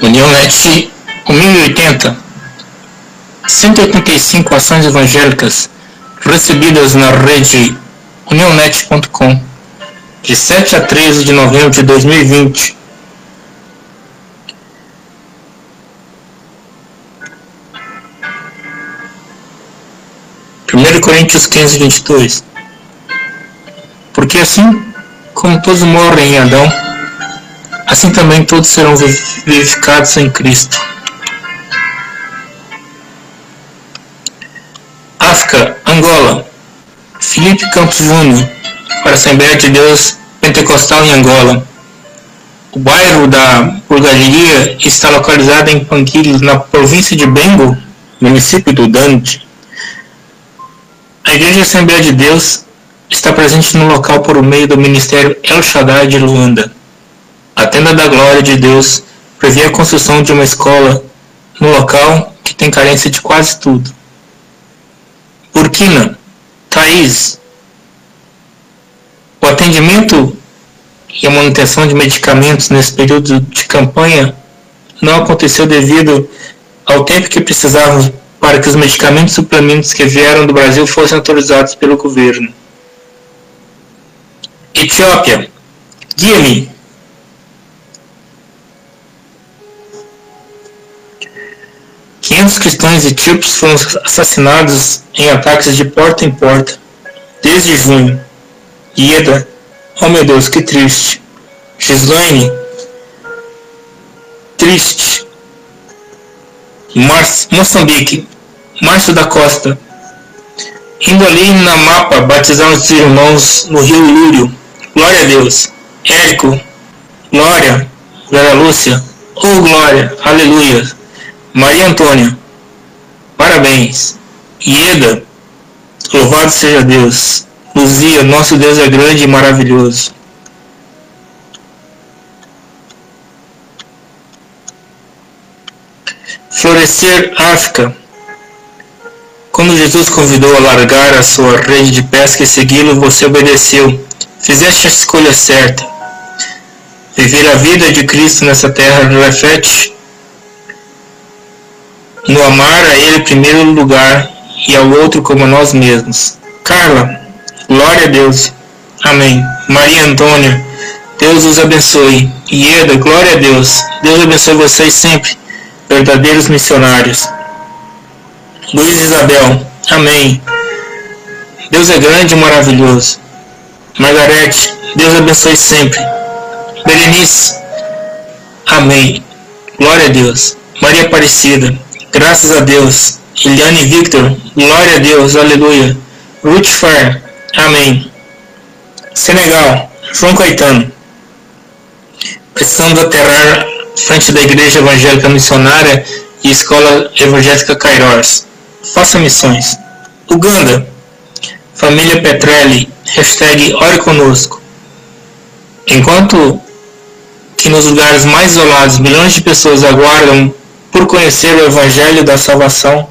União Net 1080. 185 ações evangélicas recebidas na rede unionet.com de 7 a 13 de novembro de 2020. Primeiro Coríntios 15, 22. Porque assim como todos morrem em Adão, assim também todos serão vivificados em Cristo. África, Angola. Felipe Campos Júnior, para a Assembleia de Deus Pentecostal em Angola. O bairro da Burgalheria está localizado em Panquilhos, na província de Bengo, município do Dante. A Igreja Assembleia de Deus está presente no local por meio do Ministério El Shaddai de Luanda. A Tenda da Glória de Deus prevê a construção de uma escola no local que tem carência de quase tudo. Burkina, Thaís. O atendimento e a manutenção de medicamentos nesse período de campanha não aconteceu devido ao tempo que precisavam para que os medicamentos e suplementos que vieram do Brasil fossem autorizados pelo governo. Etiópia, guia-me. Quinhentos cristãos etíopes foram assassinados em ataques de porta em porta desde junho. Ieda, oh meu Deus, que triste. Gislaine, triste. Mar Moçambique, Márcio da Costa. Indo ali na mapa batizar os irmãos no rio Lúrio. Glória a Deus. Érico, Glória, Glória Lúcia, oh Glória, Aleluia. Maria Antônia, parabéns. Ieda, louvado seja Deus. Luzia, nosso Deus é grande e maravilhoso. Florescer África. Quando Jesus convidou a largar a sua rede de pesca e segui-lo, você obedeceu. Fizeste a escolha certa. Viver a vida de Cristo nessa terra reflete no amar a Ele em primeiro lugar e ao outro como a nós mesmos. Carla, glória a Deus. Amém. Maria Antônia, Deus os abençoe. Ieda, glória a Deus. Deus abençoe vocês sempre, verdadeiros missionários. Luiz Isabel, amém. Deus é grande e maravilhoso. Margarete, Deus abençoe sempre. Berenice, amém. Glória a Deus. Maria Aparecida, graças a Deus. Eliane Victor, glória a Deus, aleluia. Ruth Far, amém. Senegal, João Caetano. Precisamos aterrar frente da Igreja Evangélica Missionária e Escola Evangélica Kairos. Faça missões. Uganda, Família Petrelli, hashtag Ore Conosco. Enquanto que nos lugares mais isolados milhões de pessoas aguardam por conhecer o Evangelho da Salvação,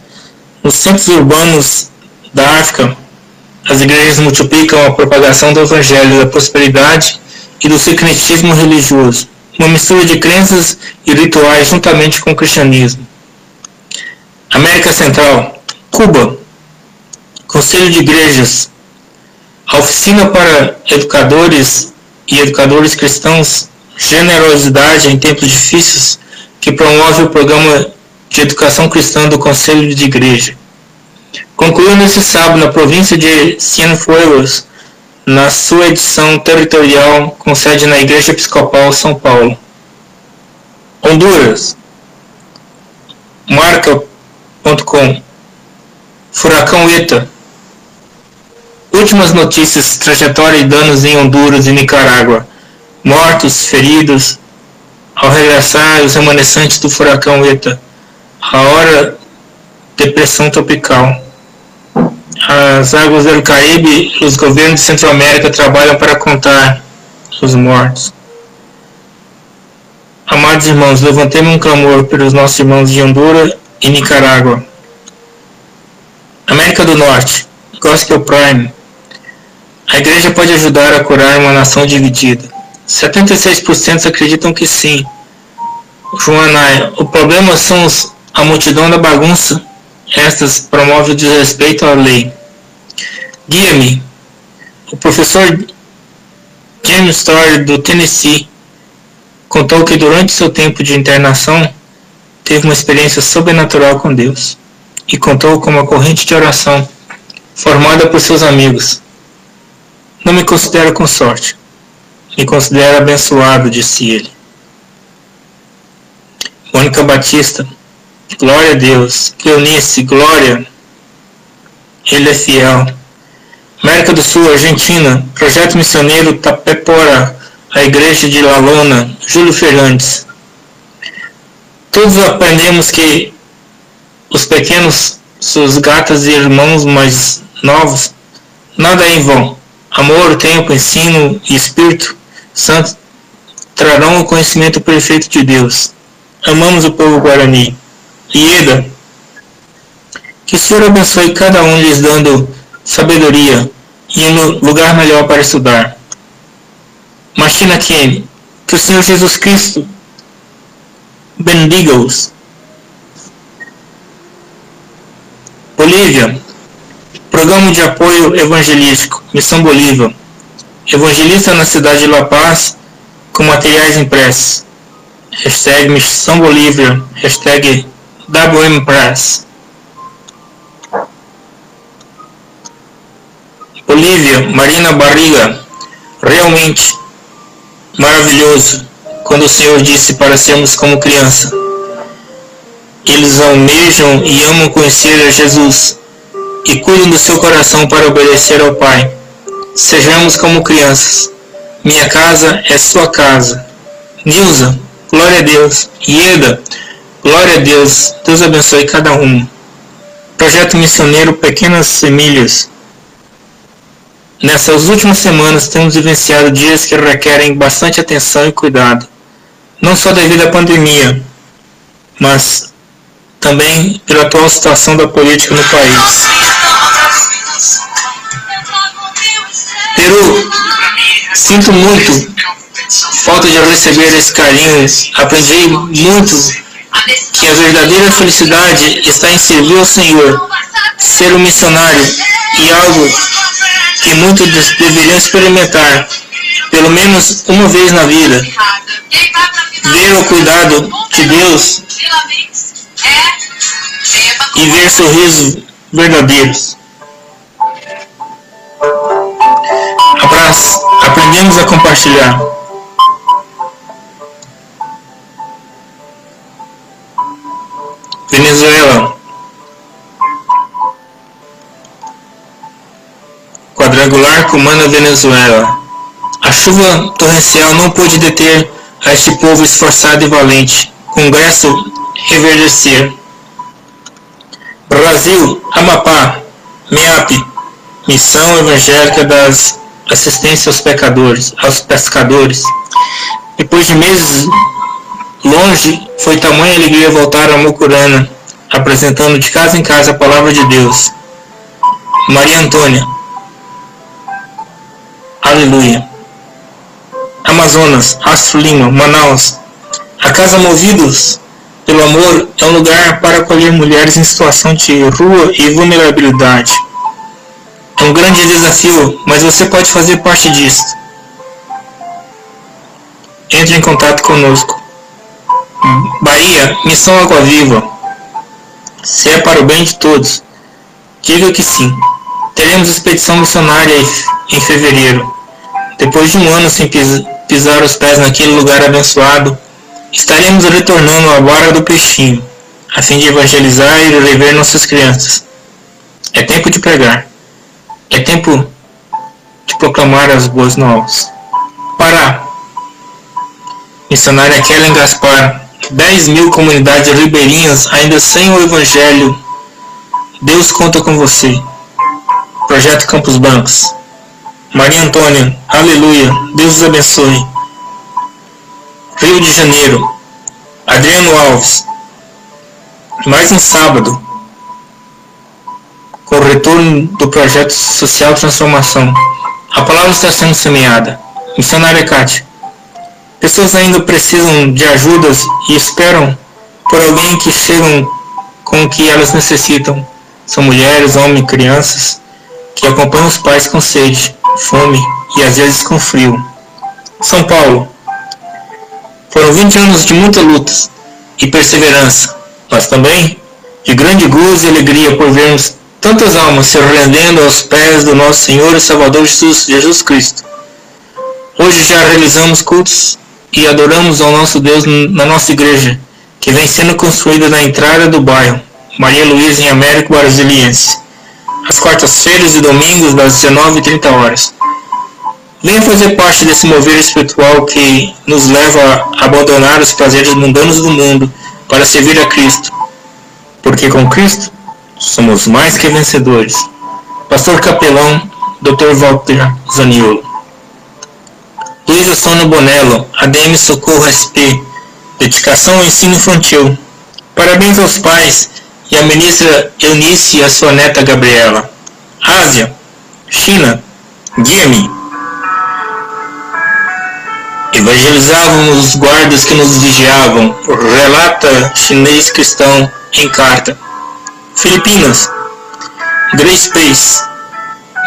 nos centros urbanos da África, as igrejas multiplicam a propagação do Evangelho da prosperidade e do secretismo religioso, uma mistura de crenças e rituais juntamente com o cristianismo. América Central, Cuba, Conselho de Igrejas, a Oficina para Educadores e Educadores Cristãos, Generosidade em Tempos Difíceis, que promove o programa de educação cristã do Conselho de Igreja. Concluiu nesse sábado na província de Cienfuegos, na sua edição territorial com sede na Igreja Episcopal São Paulo. Honduras. Marca.com Furacão ETA Últimas notícias, trajetória e danos em Honduras e Nicarágua. Mortos, feridos. Ao regressar, os remanescentes do furacão ETA. A hora depressão tropical. As águas do Caribe e os governos de Centro-América trabalham para contar os mortos. Amados irmãos, levantemos um clamor pelos nossos irmãos de Honduras e Nicarágua. América do Norte, Gospel Prime, a igreja pode ajudar a curar uma nação dividida. 76% acreditam que sim. Joana, o problema são os, a multidão da bagunça. Estas promove o desrespeito à lei. Guia-me. O professor James Story do Tennessee contou que durante seu tempo de internação teve uma experiência sobrenatural com Deus e contou com uma corrente de oração formada por seus amigos. Não me considero com sorte, me considero abençoado, disse ele. Mônica Batista, glória a Deus. Cleonice, glória. Ele é fiel. América do Sul, Argentina, Projeto Missioneiro Tapepora, a Igreja de Lalona, Júlio Fernandes. Todos aprendemos que os pequenos, suas gatas e irmãos mais novos, nada é em vão. Amor, tempo, ensino e Espírito Santo trarão o conhecimento perfeito de Deus. Amamos o povo Guarani. Ieda, que o Senhor abençoe cada um lhes dando sabedoria e um lugar melhor para estudar. Martina Kenny, que o Senhor Jesus Cristo bendiga-os. Bolívia, Programa de Apoio Evangelístico, Missão Bolívia. Evangelista na cidade de La Paz com materiais impressos. Hashtag Missão Bolívia. Hashtag WM Press. Bolívia, Marina Barriga. Realmente maravilhoso quando o Senhor disse para sermos como criança. Eles almejam e amam conhecer a Jesus e cuidam do seu coração para obedecer ao Pai. Sejamos como crianças. Minha casa é sua casa. Nilza, glória a Deus. Ieda, glória a Deus. Deus abençoe cada um. Projeto Missioneiro Pequenas Semilhas. Nessas últimas semanas temos vivenciado dias que requerem bastante atenção e cuidado, não só devido à pandemia, mas também pela atual situação da política no país. Peru, sinto muito falta de receber esse carinho. Aprendi muito que a verdadeira felicidade está em servir ao Senhor, ser um missionário e algo que muitos deveriam experimentar, pelo menos uma vez na vida. Ver o cuidado de Deus e ver sorrisos verdadeiros. Abraço. Aprendemos a compartilhar. Venezuela. Quadrangular comanda Venezuela. A chuva torrencial não pôde deter a este povo esforçado e valente. Congresso reverdecer. Brasil, Amapá, MEAP, Missão Evangélica das Assistência aos Pecadores, aos Pescadores. Depois de meses longe, foi tamanha alegria voltar a Mucurana, apresentando de casa em casa a palavra de Deus. Maria Antônia. Aleluia. Amazonas, Astro Lima, Manaus. A Casa Movidos pelo Amor é um lugar para acolher mulheres em situação de rua e vulnerabilidade. Um grande desafio, mas você pode fazer parte disso. Entre em contato conosco. Bahia, Missão Água Viva. Se é para o bem de todos, diga que sim. Teremos expedição missionária em fevereiro. Depois de um ano sem pisar os pés naquele lugar abençoado, estaremos retornando à Barra do Peixinho, a fim de evangelizar e rever nossas crianças. É tempo de pregar. É tempo de proclamar as boas novas. Pará. Missionária Kellen Gaspar. 10 mil comunidades ribeirinhas ainda sem o Evangelho. Deus conta com você. Projeto Campos Bancos. Maria Antônia. Aleluia. Deus os abençoe. Rio de Janeiro. Adriano Alves. Mais um sábado, retorno do projeto Social Transformação. A palavra está sendo semeada. Missionária Cátia. Pessoas ainda precisam de ajudas e esperam por alguém que chegam com o que elas necessitam. São mulheres, homens, crianças que acompanham os pais com sede, fome e às vezes com frio. São Paulo. Foram 20 anos de muita luta e perseverança, mas também de grande gozo e alegria por vermos tantas almas se rendendo aos pés do nosso Senhor e Salvador Jesus, Jesus Cristo. Hoje já realizamos cultos e adoramos ao nosso Deus na nossa igreja, que vem sendo construída na entrada do bairro Maria Luísa em Américo Brasiliense, às quartas-feiras e domingos das 19h30 horas. Venha fazer parte desse mover espiritual que nos leva a abandonar os prazeres mundanos do mundo para servir a Cristo. Porque com Cristo somos mais que vencedores. Pastor Capelão, Dr. Walter Zaniolo. Luísa Sônia Bonello, ADM Socorro SP, Dedicação ao Ensino Infantil. Parabéns aos pais e à ministra Eunice e a sua neta Gabriela. Ásia, China, guia-me. Evangelizávamos os guardas que nos vigiavam, relata chinês cristão em carta. Filipinas, Grace Pace,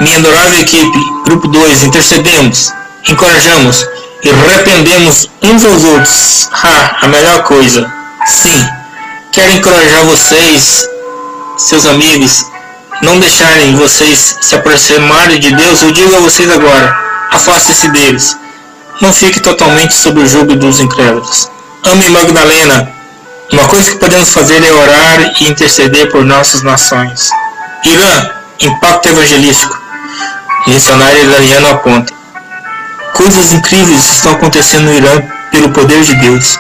minha adorável equipe, grupo 2, intercedemos encorajamos e repreendemos uns aos outros. Ah, a melhor coisa. Sim, quero encorajar vocês, seus amigos, não deixarem vocês se aproximarem de Deus. Eu digo a vocês agora: afaste-se deles. Não fique totalmente sob o jugo dos incrédulos. Ame Magdalena. Uma coisa que podemos fazer é orar e interceder por nossas nações. Irã, impacto evangelístico. Missionário iraniano aponta. Coisas incríveis estão acontecendo no Irã pelo poder de Deus.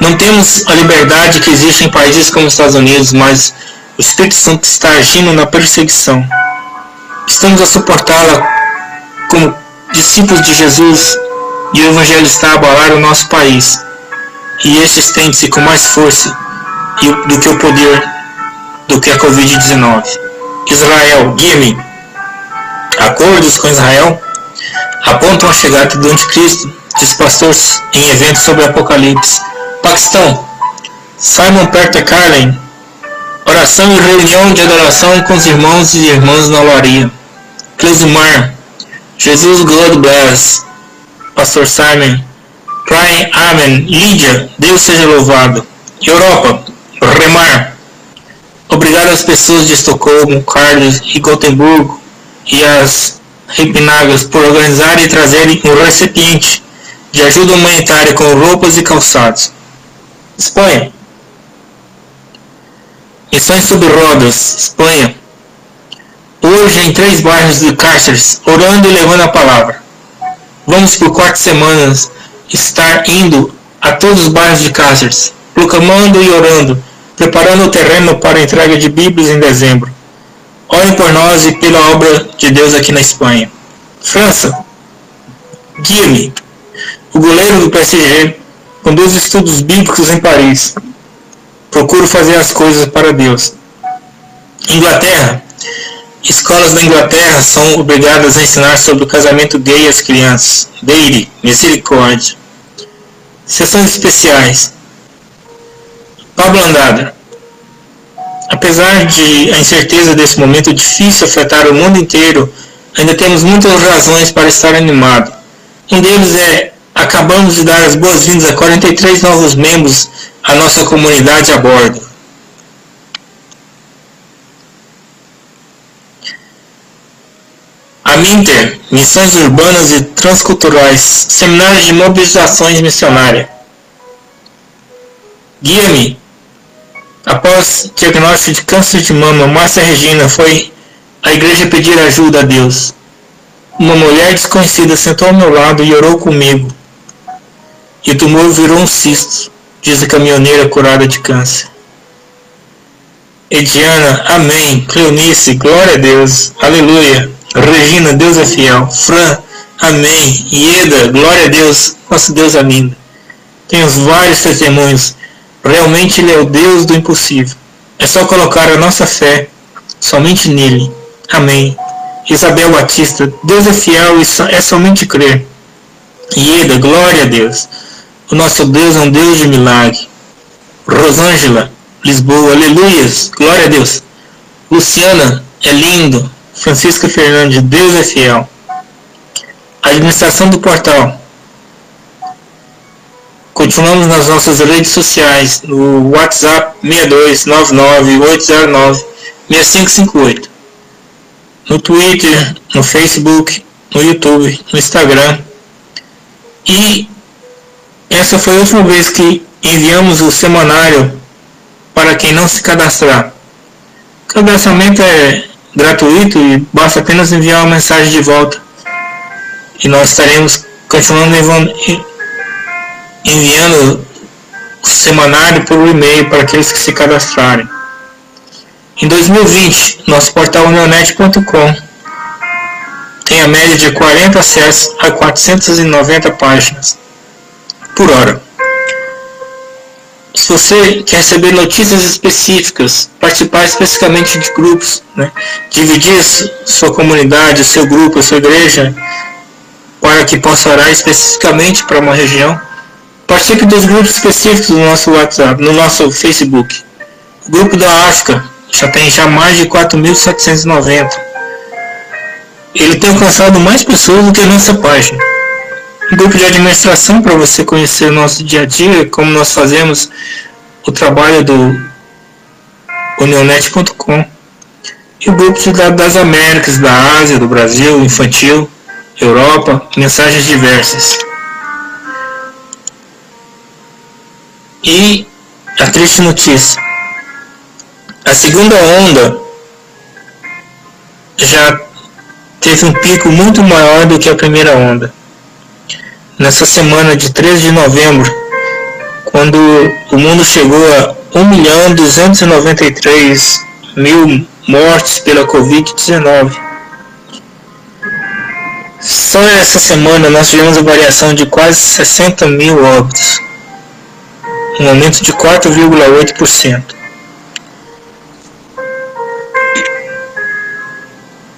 Não temos a liberdade que existe em países como os Estados Unidos, mas o Espírito Santo está agindo na perseguição. Estamos a suportá-la como discípulos de Jesus e o Evangelho está a abalar o nosso país. E este estende-se com mais força do que o poder do que a Covid-19. Israel, guia-me. Acordos com Israel apontam a chegada do anticristo, diz pastor em eventos sobre Apocalipse. Paquistão, Simon Peter Carlin, oração e reunião de adoração com os irmãos e irmãs na olaria. Cleusimar, Jesus God bless, pastor Simon, Crying Amen, Lídia, Deus seja louvado. Europa, Remar, obrigado às pessoas de Estocolmo, Carlos e Gotemburgo e às Repinagas por organizar e trazerem um recipiente de ajuda humanitária com roupas e calçados. Espanha. Missões sobre rodas, Espanha. Hoje em três bairros de Cáceres, orando e levando a palavra. Vamos por quatro semanas estar indo a todos os bairros de Cáceres, proclamando e orando, preparando o terreno para a entrega de Bíblias em dezembro. Orem por nós e pela obra de Deus aqui na Espanha. França. Guia-me. O goleiro do PSG conduz estudos bíblicos em Paris. Procuro fazer as coisas para Deus. Inglaterra. Escolas da Inglaterra são obrigadas a ensinar sobre o casamento gay às crianças. Deire, misericórdia. Sessões especiais. Pablo Andada. Apesar de a incerteza desse momento difícil afetar o mundo inteiro, ainda temos muitas razões para estar animado. Um deles é acabamos de dar as boas-vindas a 43 novos membros à nossa comunidade a bordo. A Minter, Missões Urbanas e Transculturais, Seminários de Mobilizações Missionárias. Guia-me, Após diagnóstico de câncer de mama, Márcia Regina foi à igreja pedir ajuda a Deus. Uma mulher desconhecida sentou ao meu lado e orou comigo. E o tumor virou um cisto, diz a caminhoneira curada de câncer. Ediana, amém. Cleonice, glória a Deus. Aleluia. Regina, Deus é fiel. Fran, amém. Ieda, glória a Deus. Nosso Deus é lindo. Temos vários testemunhos Realmente Ele é o Deus do impossível. É só colocar a nossa fé somente nele. Amém. Isabel Batista, Deus é fiel e é somente crer. Ieda, glória a Deus. O nosso Deus é um Deus de milagre. Rosângela, Lisboa, aleluias, glória a Deus. Luciana, é lindo. Francisca Fernandes, Deus é fiel. Administração do portal. Continuamos nas nossas redes sociais, no WhatsApp 62998096558. No Twitter, no Facebook, no YouTube, no Instagram. E essa foi a última vez que enviamos o semanário para quem não se cadastrar. Cadastramento é gratuito e basta apenas enviar uma mensagem de volta. E nós estaremos continuando enviando o semanário por e-mail para aqueles que se cadastrarem. Em 2020, nosso portal neonet.com tem a média de 40 acessos a 490 páginas por hora. Se você quer receber notícias específicas, participar especificamente de grupos, né? dividir sua comunidade, seu grupo, sua igreja, para que possa orar especificamente para uma região, participe dos grupos específicos do nosso WhatsApp, no nosso Facebook. O grupo da África já tem já mais de 4.790. Ele tem alcançado mais pessoas do que a nossa página grupo de administração para você conhecer o nosso dia a dia, como nós fazemos o trabalho do unionet.com. E o grupo de dados das Américas, da Ásia, do Brasil, infantil, Europa, mensagens diversas. E a triste notícia. A segunda onda já teve um pico muito maior do que a primeira onda nessa semana de 13 de novembro, quando o mundo chegou a 1 milhão 293 mil mortes pela Covid-19. Só essa semana nós tivemos a variação de quase 60 mil óbitos, um aumento de 4,8%.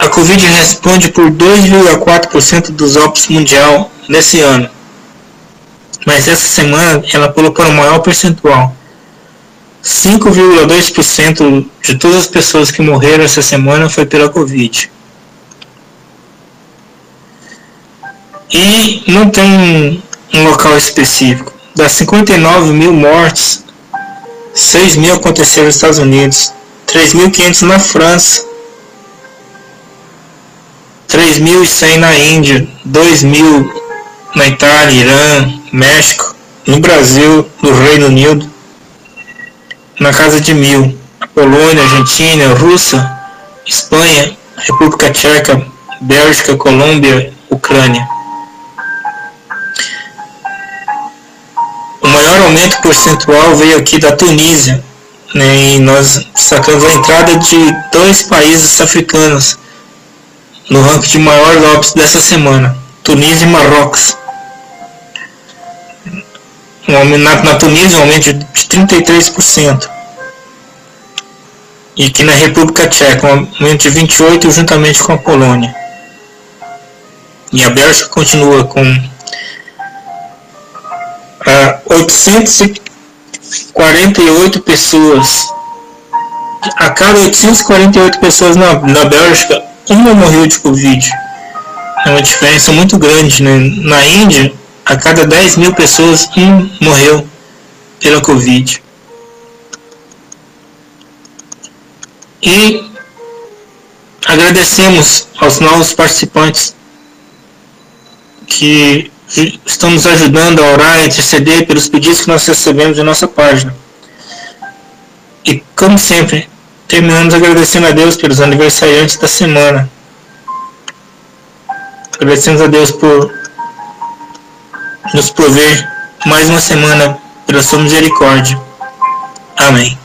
A Covid responde por 2,4% dos óbitos mundial nesse ano. Mas essa semana ela colocou um maior percentual. 5,2% de todas as pessoas que morreram essa semana foi pela Covid. E não tem um local específico. Das 59 mil mortes, 6 mil aconteceram nos Estados Unidos, 3.500 na França, 3.100 na Índia, 2.000 na Itália, Irã, México, no Brasil, no Reino Unido, na casa de mil, Polônia, Argentina, Rússia, Espanha, República Tcheca, Bélgica, Colômbia, Ucrânia. O maior aumento percentual veio aqui da Tunísia, né, e nós sacamos a entrada de dois países africanos no ranking de maior óbitos dessa semana, Tunísia e Marrocos um, na, na Tunísia um aumento de 33%. E aqui na República Tcheca um aumento de 28% juntamente com a Polônia. E a Bélgica continua com uh, ah, 848 pessoas. A cada 848 pessoas na, na Bélgica, uma morreu de Covid. É uma diferença muito grande. Né? Na Índia, a cada 10 mil pessoas, um morreu pela Covid. E agradecemos aos novos participantes que estão nos ajudando a orar e interceder pelos pedidos que nós recebemos em nossa página. E, como sempre, terminamos agradecendo a Deus pelos aniversariantes da semana. Agradecemos a Deus por nos prover mais uma semana pela sua misericórdia. Amém.